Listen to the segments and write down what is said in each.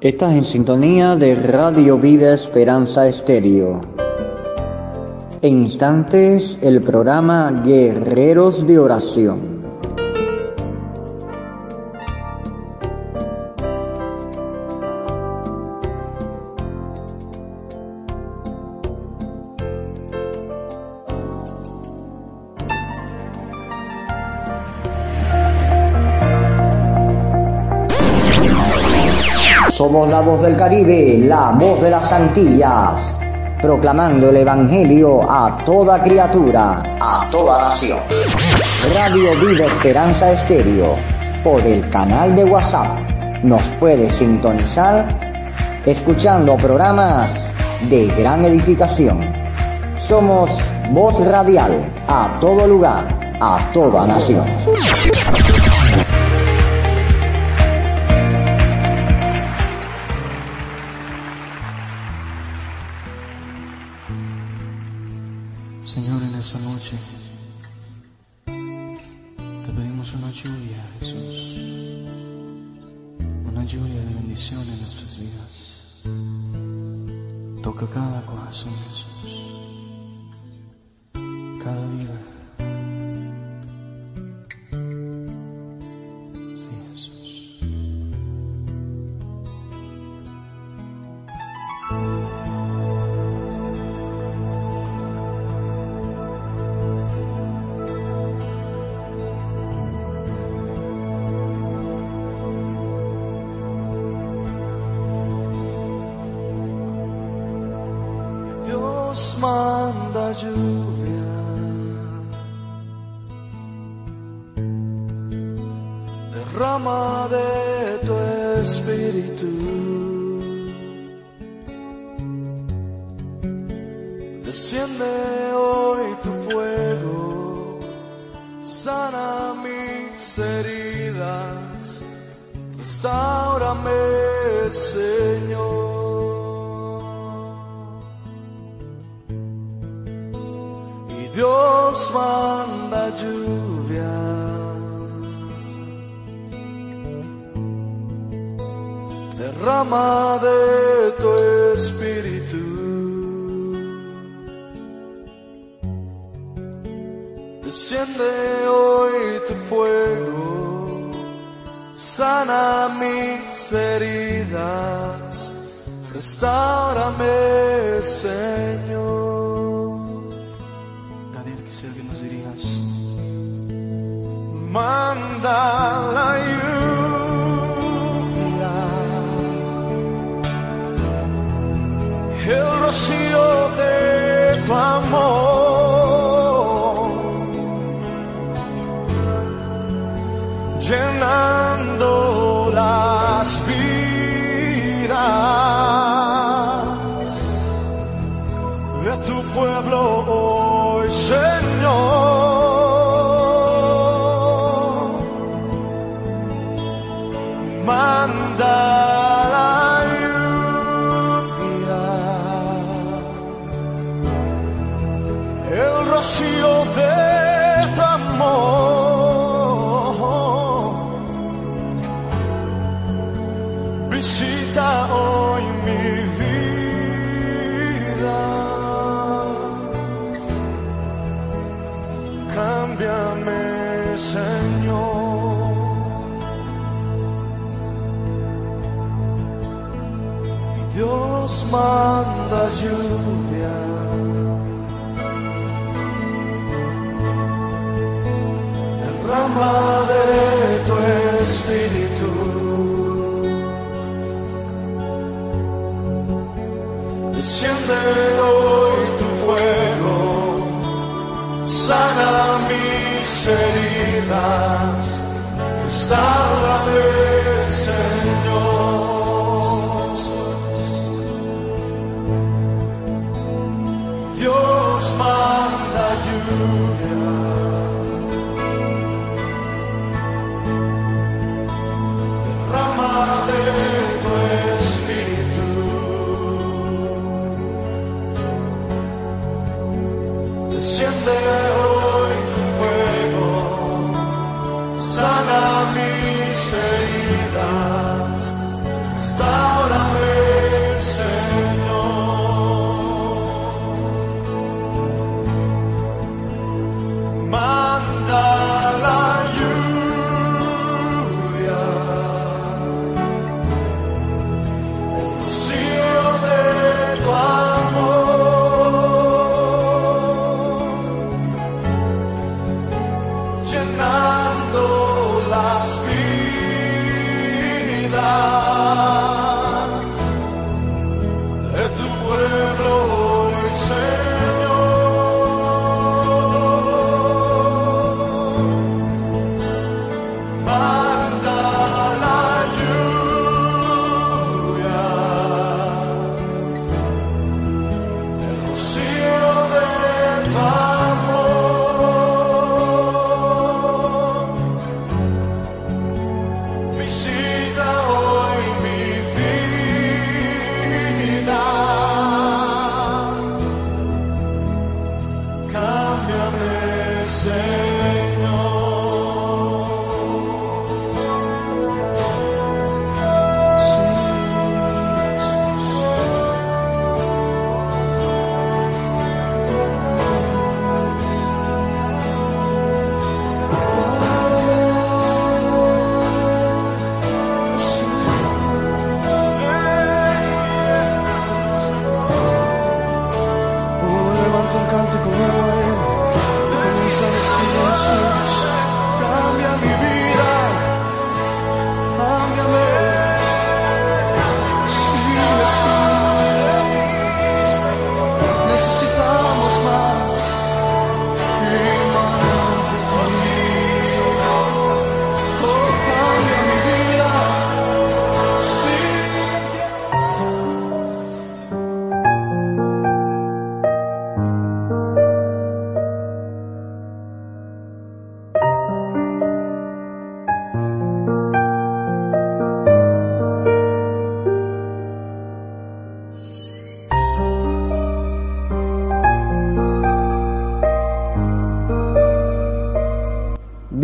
Estás en sintonía de Radio Vida Esperanza Estéreo. En instantes, el programa Guerreros de Oración. Del Caribe, la voz de las Antillas, proclamando el Evangelio a toda criatura, a toda nación. Radio Vida Esperanza Estéreo, por el canal de WhatsApp. Nos puede sintonizar escuchando programas de gran edificación. Somos voz radial a todo lugar, a toda nación. Derrama de tu espíritu, desciende hoy tu fuego, sana mis heridas, restaurame, Señor. Derrama de tu espíritu. Desciende hoy tu fuego, sana mis heridas, restaurame, Señor. Gadiel, quisiera que nos dirías. Manda la lluvia, rocío de tu amor, De tu espíritu. Desciende hoy tu fuego, sana mis heridas, restaurame,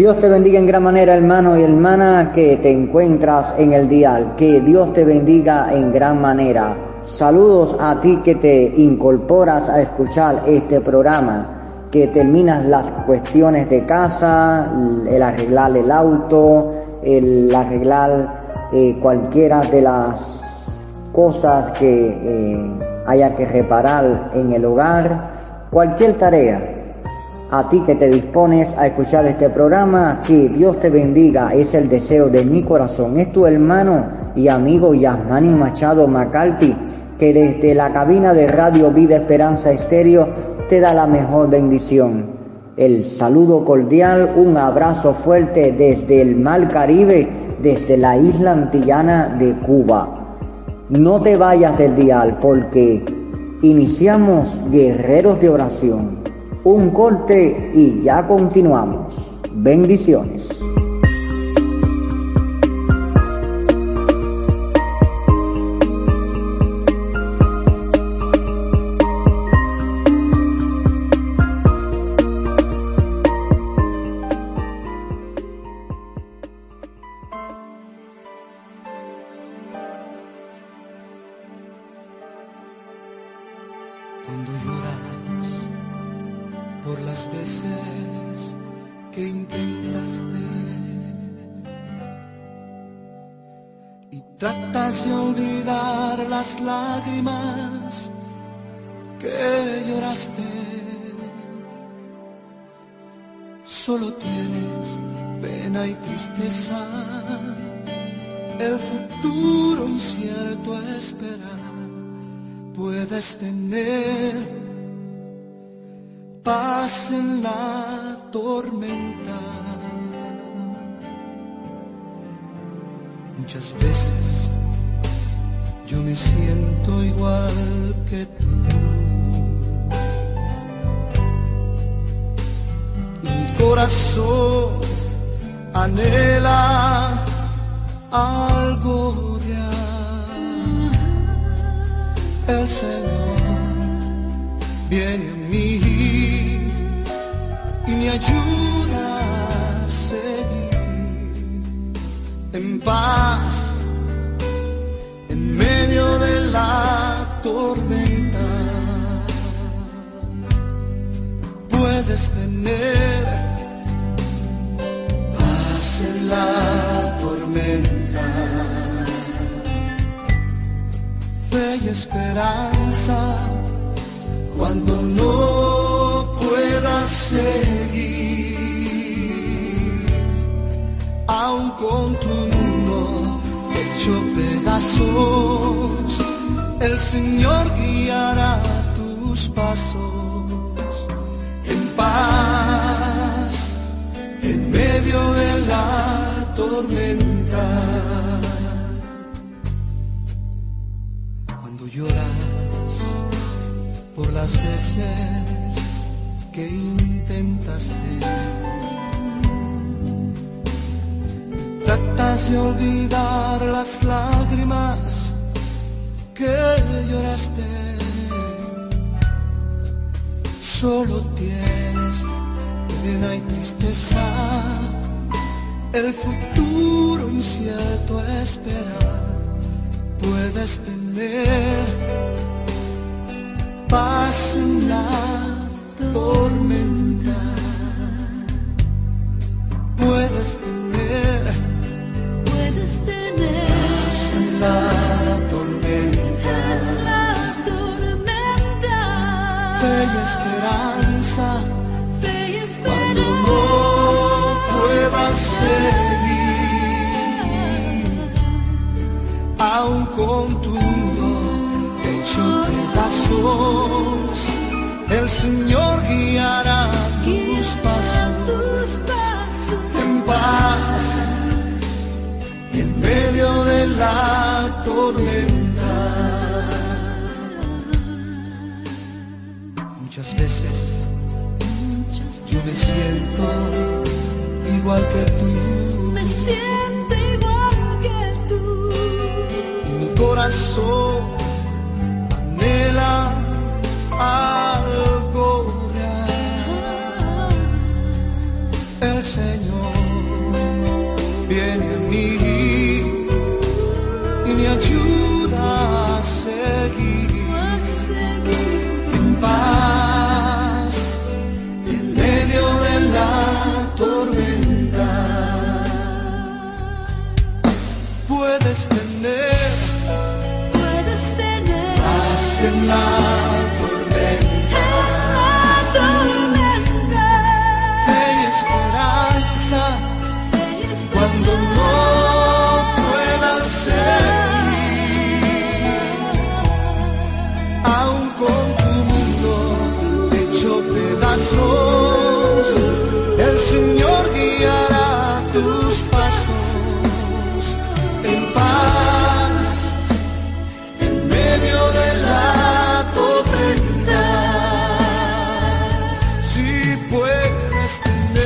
Dios te bendiga en gran manera, hermano y hermana, que te encuentras en el dial. Que Dios te bendiga en gran manera. Saludos a ti que te incorporas a escuchar este programa, que terminas las cuestiones de casa, el arreglar el auto, el arreglar eh, cualquiera de las cosas que eh, haya que reparar en el hogar, cualquier tarea a ti que te dispones a escuchar este programa, que Dios te bendiga, es el deseo de mi corazón. Es tu hermano y amigo Yasmani Machado Macalti, que desde la cabina de Radio Vida Esperanza Estéreo te da la mejor bendición. El saludo cordial, un abrazo fuerte desde el Mar Caribe, desde la isla antillana de Cuba. No te vayas del dial porque iniciamos Guerreros de Oración un corte y ya continuamos. Bendiciones. Lágrimas que lloraste. Solo tienes pena y tristeza, el futuro incierto esperar. Puedes tener paz en la tormenta. Muchas veces yo me siento igual que tú. Mi corazón anhela algo. El Señor viene a mí me ayuda a seguir en paz medio de la tormenta. Puedes tener paz en la tormenta. Fe y esperanza cuando no puedas seguir, con tu pedazos, el Señor guiará tus pasos en paz, en medio de la tormenta. Cuando lloras por las veces que intentaste Tratas de olvidar las lágrimas que lloraste. Solo tienes pena y tristeza. El futuro incierto esperar. Puedes tener paz en la tormenta. Puedes tener el Señor guiará tus pasos en paz en medio de la tormenta. Muchas veces yo me siento igual que tú. Me siento igual que tú. Y mi corazón puedes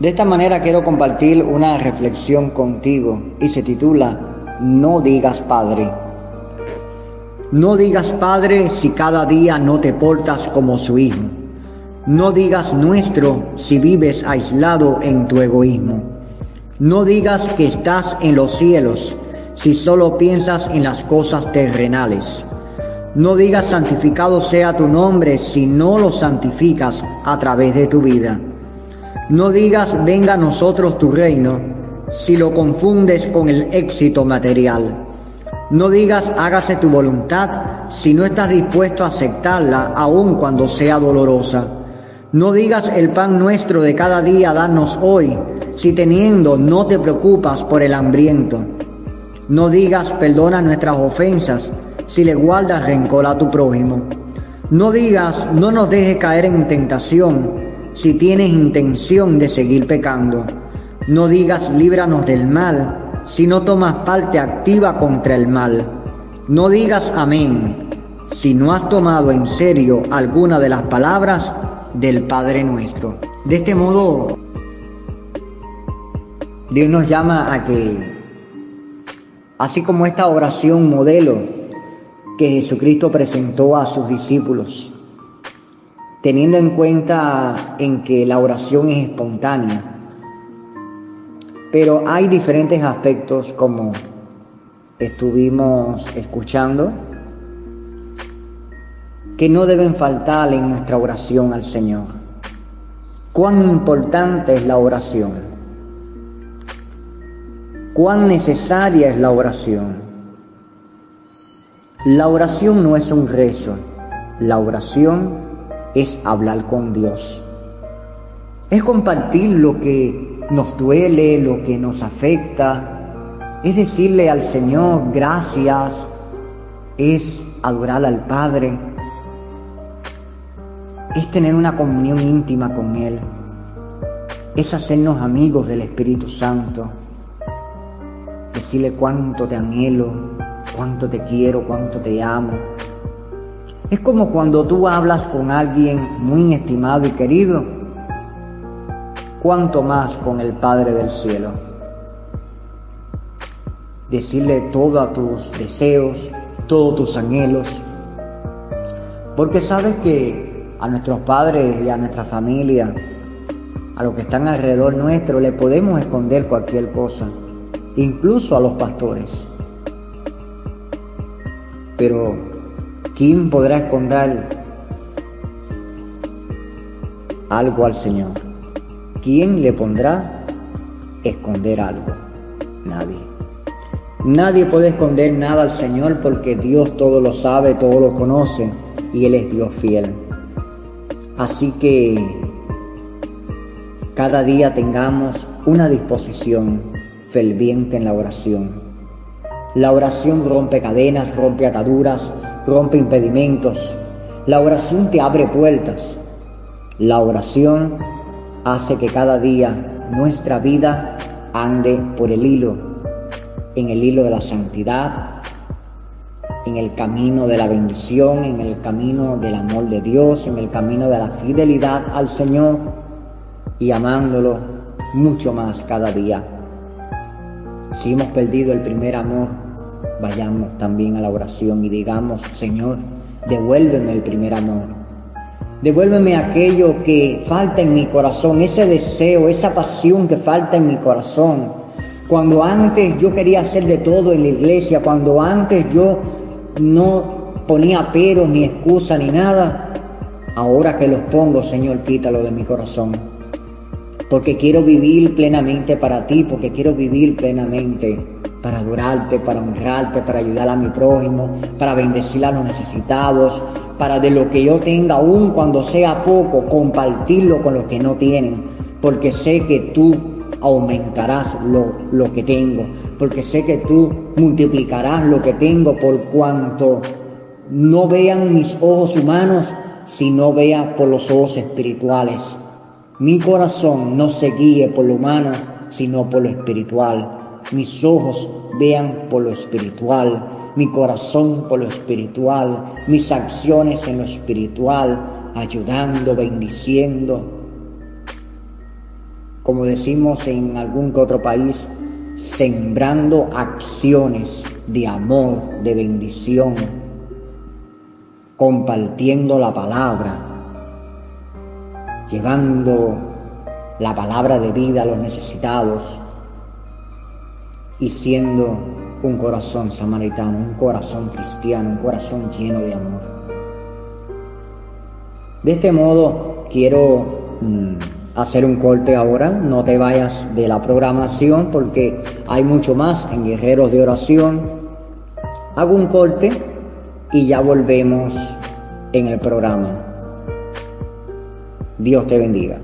De esta manera quiero compartir una reflexión contigo y se titula No digas Padre. No digas Padre si cada día no te portas como su hijo. No digas nuestro si vives aislado en tu egoísmo. No digas que estás en los cielos si solo piensas en las cosas terrenales. No digas santificado sea tu nombre si no lo santificas a través de tu vida. No digas venga a nosotros tu reino si lo confundes con el éxito material. No digas hágase tu voluntad si no estás dispuesto a aceptarla aun cuando sea dolorosa. No digas el pan nuestro de cada día danos hoy si teniendo no te preocupas por el hambriento. No digas perdona nuestras ofensas si le guardas rencor a tu prójimo. No digas no nos dejes caer en tentación si tienes intención de seguir pecando. No digas líbranos del mal si no tomas parte activa contra el mal. No digas amén si no has tomado en serio alguna de las palabras del Padre nuestro. De este modo, Dios nos llama a que, así como esta oración modelo que Jesucristo presentó a sus discípulos, teniendo en cuenta en que la oración es espontánea, pero hay diferentes aspectos como estuvimos escuchando que no deben faltar en nuestra oración al Señor. Cuán importante es la oración. Cuán necesaria es la oración. La oración no es un rezo. La oración es hablar con Dios. Es compartir lo que nos duele, lo que nos afecta, es decirle al Señor gracias, es adorar al Padre, es tener una comunión íntima con Él, es hacernos amigos del Espíritu Santo, decirle cuánto te anhelo, cuánto te quiero, cuánto te amo. Es como cuando tú hablas con alguien muy estimado y querido, cuánto más con el Padre del cielo. Decirle todos tus deseos, todos tus anhelos, porque sabes que a nuestros padres y a nuestra familia, a los que están alrededor nuestro, le podemos esconder cualquier cosa, incluso a los pastores. Pero, ¿quién podrá esconder algo al Señor? ¿Quién le pondrá esconder algo? Nadie. Nadie puede esconder nada al Señor porque Dios todo lo sabe, todo lo conoce y Él es Dios fiel. Así que cada día tengamos una disposición ferviente en la oración. La oración rompe cadenas, rompe ataduras, rompe impedimentos. La oración te abre puertas. La oración hace que cada día nuestra vida ande por el hilo, en el hilo de la santidad, en el camino de la bendición, en el camino del amor de Dios, en el camino de la fidelidad al Señor y amándolo mucho más cada día. Si hemos perdido el primer amor, vayamos también a la oración y digamos, Señor, devuélveme el primer amor Devuélveme aquello que falta en mi corazón, ese deseo, esa pasión que falta en mi corazón. Cuando antes yo quería hacer de todo en la iglesia, cuando antes yo no ponía peros ni excusa ni nada, ahora que los pongo, Señor, quítalo de mi corazón. Porque quiero vivir plenamente para ti, porque quiero vivir plenamente para adorarte, para honrarte, para ayudar a mi prójimo, para bendecir a los necesitados, para de lo que yo tenga, aún cuando sea poco, compartirlo con los que no tienen, porque sé que tú aumentarás lo, lo que tengo, porque sé que tú multiplicarás lo que tengo por cuanto no vean mis ojos humanos, sino vea por los ojos espirituales. Mi corazón no se guíe por lo humano, sino por lo espiritual mis ojos vean por lo espiritual, mi corazón por lo espiritual, mis acciones en lo espiritual, ayudando, bendiciendo. Como decimos en algún otro país, sembrando acciones de amor, de bendición, compartiendo la palabra, llevando la palabra de vida a los necesitados, y siendo un corazón samaritano, un corazón cristiano, un corazón lleno de amor. De este modo quiero mm, hacer un corte ahora, no te vayas de la programación porque hay mucho más en Guerreros de Oración. Hago un corte y ya volvemos en el programa. Dios te bendiga.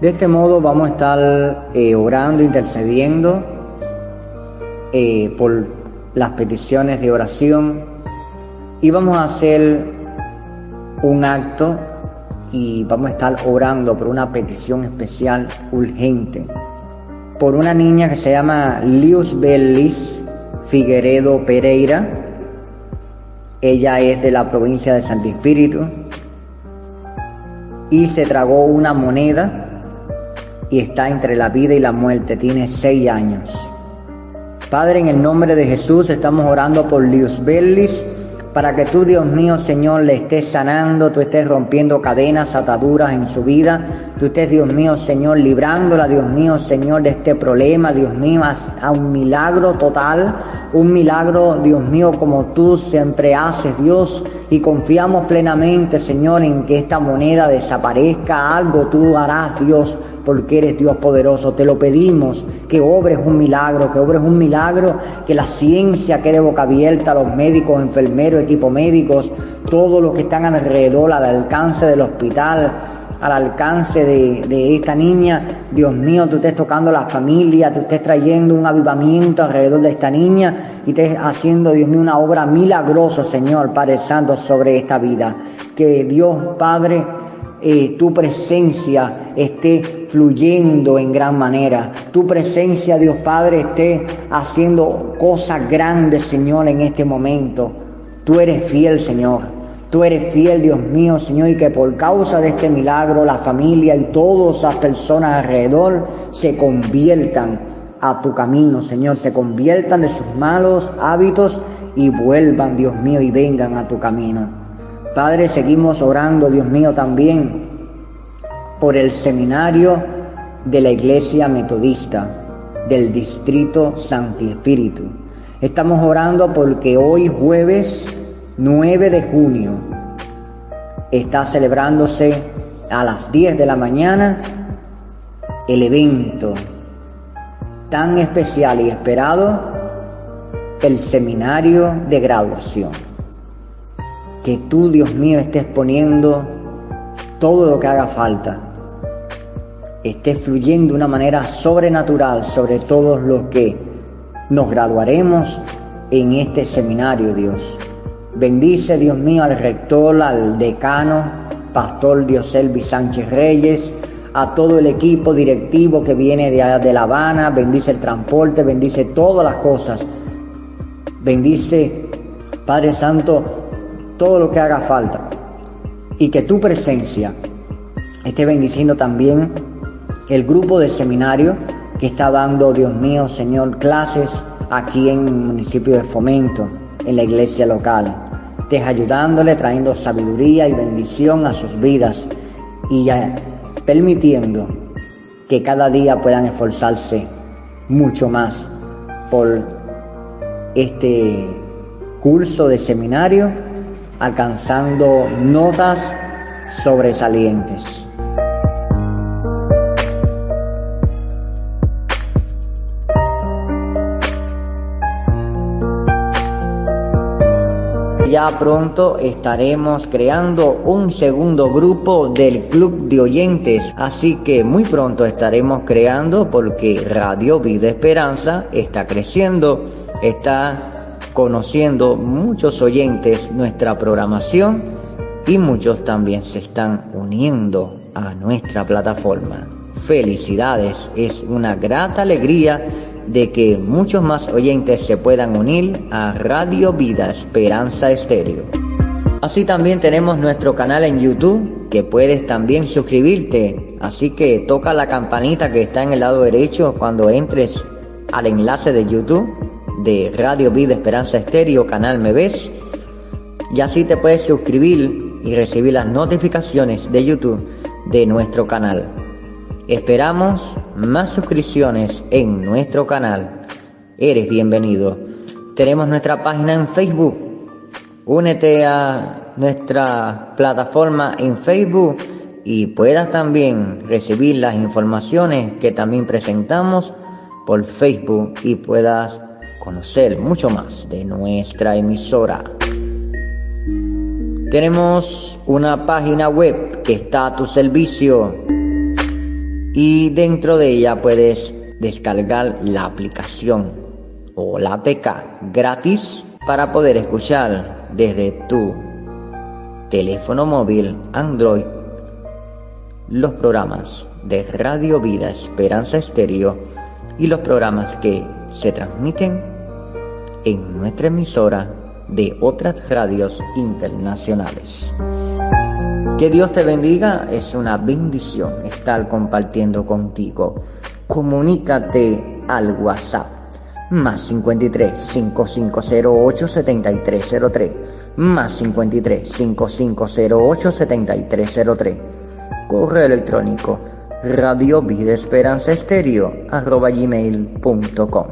De este modo vamos a estar eh, orando, intercediendo eh, por las peticiones de oración y vamos a hacer un acto y vamos a estar orando por una petición especial urgente por una niña que se llama Lius Bellis Figueredo Pereira. Ella es de la provincia de Santo Espíritu y se tragó una moneda y está entre la vida y la muerte, tiene seis años. Padre, en el nombre de Jesús estamos orando por Lius Bellis para que tú, Dios mío, Señor, le estés sanando, tú estés rompiendo cadenas, ataduras en su vida, tú estés, Dios mío, Señor, librándola, Dios mío, Señor, de este problema, Dios mío, a un milagro total, un milagro, Dios mío, como tú siempre haces, Dios, y confiamos plenamente, Señor, en que esta moneda desaparezca, algo tú harás, Dios, porque eres Dios poderoso. Te lo pedimos, que obres un milagro, que obres un milagro, que la ciencia quede boca abierta, los médicos, enfermeros, equipos médicos, todos los que están alrededor, al alcance del hospital, al alcance de, esta niña. Dios mío, tú estés tocando la familia, tú estés trayendo un avivamiento alrededor de esta niña y estés haciendo, Dios mío, una obra milagrosa, Señor, Padre Santo, sobre esta vida. Que Dios Padre eh, tu presencia esté fluyendo en gran manera. Tu presencia, Dios Padre, esté haciendo cosas grandes, Señor, en este momento. Tú eres fiel, Señor. Tú eres fiel, Dios mío, Señor, y que por causa de este milagro la familia y todas las personas alrededor se conviertan a tu camino, Señor, se conviertan de sus malos hábitos y vuelvan, Dios mío, y vengan a tu camino. Padre, seguimos orando, Dios mío, también por el seminario de la Iglesia Metodista del Distrito Santi Espíritu. Estamos orando porque hoy jueves 9 de junio está celebrándose a las 10 de la mañana el evento tan especial y esperado, el seminario de graduación que tú, Dios mío, estés poniendo todo lo que haga falta. Estés fluyendo de una manera sobrenatural sobre todos los que nos graduaremos en este seminario, Dios. Bendice, Dios mío, al rector, al decano, Pastor Dioselvi Sánchez Reyes, a todo el equipo directivo que viene de, de La Habana, bendice el transporte, bendice todas las cosas. Bendice, Padre Santo, todo lo que haga falta. Y que tu presencia esté bendiciendo también el grupo de seminario que está dando, Dios mío, Señor, clases aquí en el municipio de Fomento, en la iglesia local. Estés ayudándole, trayendo sabiduría y bendición a sus vidas y permitiendo que cada día puedan esforzarse mucho más por este curso de seminario alcanzando notas sobresalientes. Ya pronto estaremos creando un segundo grupo del club de oyentes, así que muy pronto estaremos creando porque Radio Vida Esperanza está creciendo, está conociendo muchos oyentes nuestra programación y muchos también se están uniendo a nuestra plataforma. Felicidades, es una grata alegría de que muchos más oyentes se puedan unir a Radio Vida Esperanza Estéreo. Así también tenemos nuestro canal en YouTube que puedes también suscribirte. Así que toca la campanita que está en el lado derecho cuando entres al enlace de YouTube de Radio Vida Esperanza Estéreo, canal Me Ves. Y así te puedes suscribir y recibir las notificaciones de YouTube de nuestro canal. Esperamos más suscripciones en nuestro canal. Eres bienvenido. Tenemos nuestra página en Facebook. Únete a nuestra plataforma en Facebook y puedas también recibir las informaciones que también presentamos por Facebook y puedas conocer mucho más de nuestra emisora. Tenemos una página web que está a tu servicio y dentro de ella puedes descargar la aplicación o la APK gratis para poder escuchar desde tu teléfono móvil Android los programas de Radio Vida Esperanza Estéreo y los programas que se transmiten en nuestra emisora de otras radios internacionales. Que Dios te bendiga, es una bendición estar compartiendo contigo. Comunícate al WhatsApp más 53 5508 7303 más 53 5508 7303 correo electrónico radio vida esperanza estéreo arroba gmail.com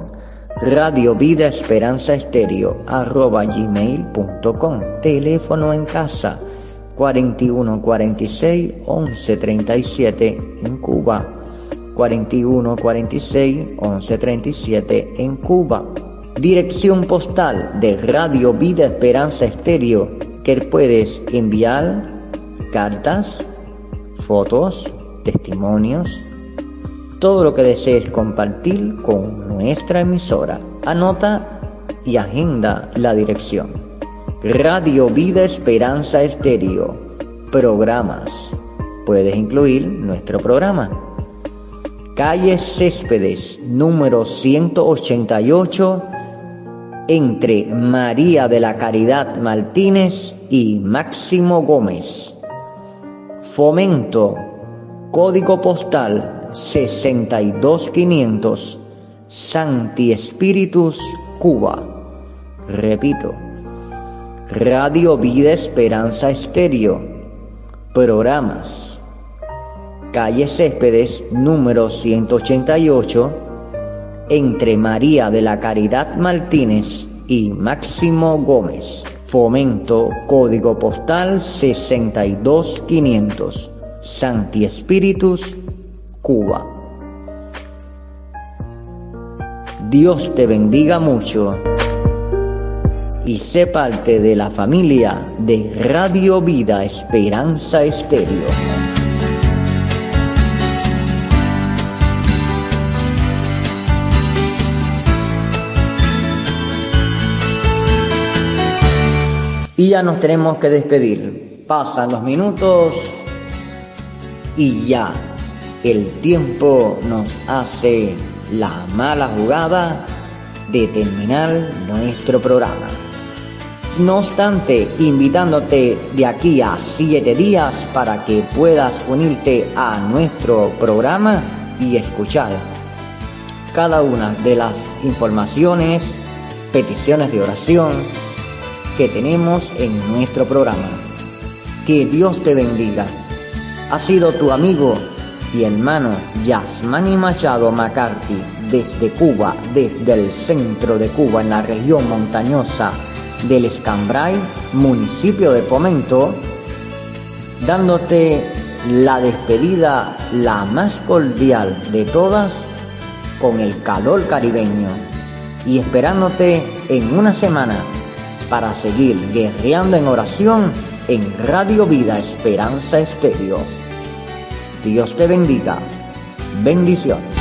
radio vida esperanza estéreo arroba gmail.com teléfono en casa 41 46 11 37 en Cuba. 41 46 11 37 en Cuba. Dirección postal de Radio Vida Esperanza Estéreo que puedes enviar cartas fotos testimonios todo lo que desees compartir con nuestra emisora anota y agenda la dirección Radio Vida Esperanza Estéreo. Programas. Puedes incluir nuestro programa. Calle Céspedes, número 188, entre María de la Caridad Martínez y Máximo Gómez. Fomento, código postal 62500, Santi Espíritus, Cuba. Repito, Radio Vida Esperanza Estéreo. Programas. Calle Céspedes, número 188, entre María de la Caridad Martínez y Máximo Gómez. Fomento, código postal 62500, Santi Espíritus, Cuba. Dios te bendiga mucho y sé parte de la familia de Radio Vida Esperanza Estéreo. Y ya nos tenemos que despedir. Pasan los minutos y ya el tiempo nos hace la mala jugada de terminar nuestro programa. No obstante, invitándote de aquí a siete días para que puedas unirte a nuestro programa y escuchar cada una de las informaciones, peticiones de oración que tenemos en nuestro programa. Que Dios te bendiga. Ha sido tu amigo y hermano Yasmani Machado McCarthy desde Cuba, desde el centro de Cuba, en la región montañosa del Escambray, municipio de Fomento, dándote la despedida la más cordial de todas con el calor caribeño y esperándote en una semana para seguir guerreando en oración en Radio Vida Esperanza Estéreo. Dios te bendiga. Bendiciones.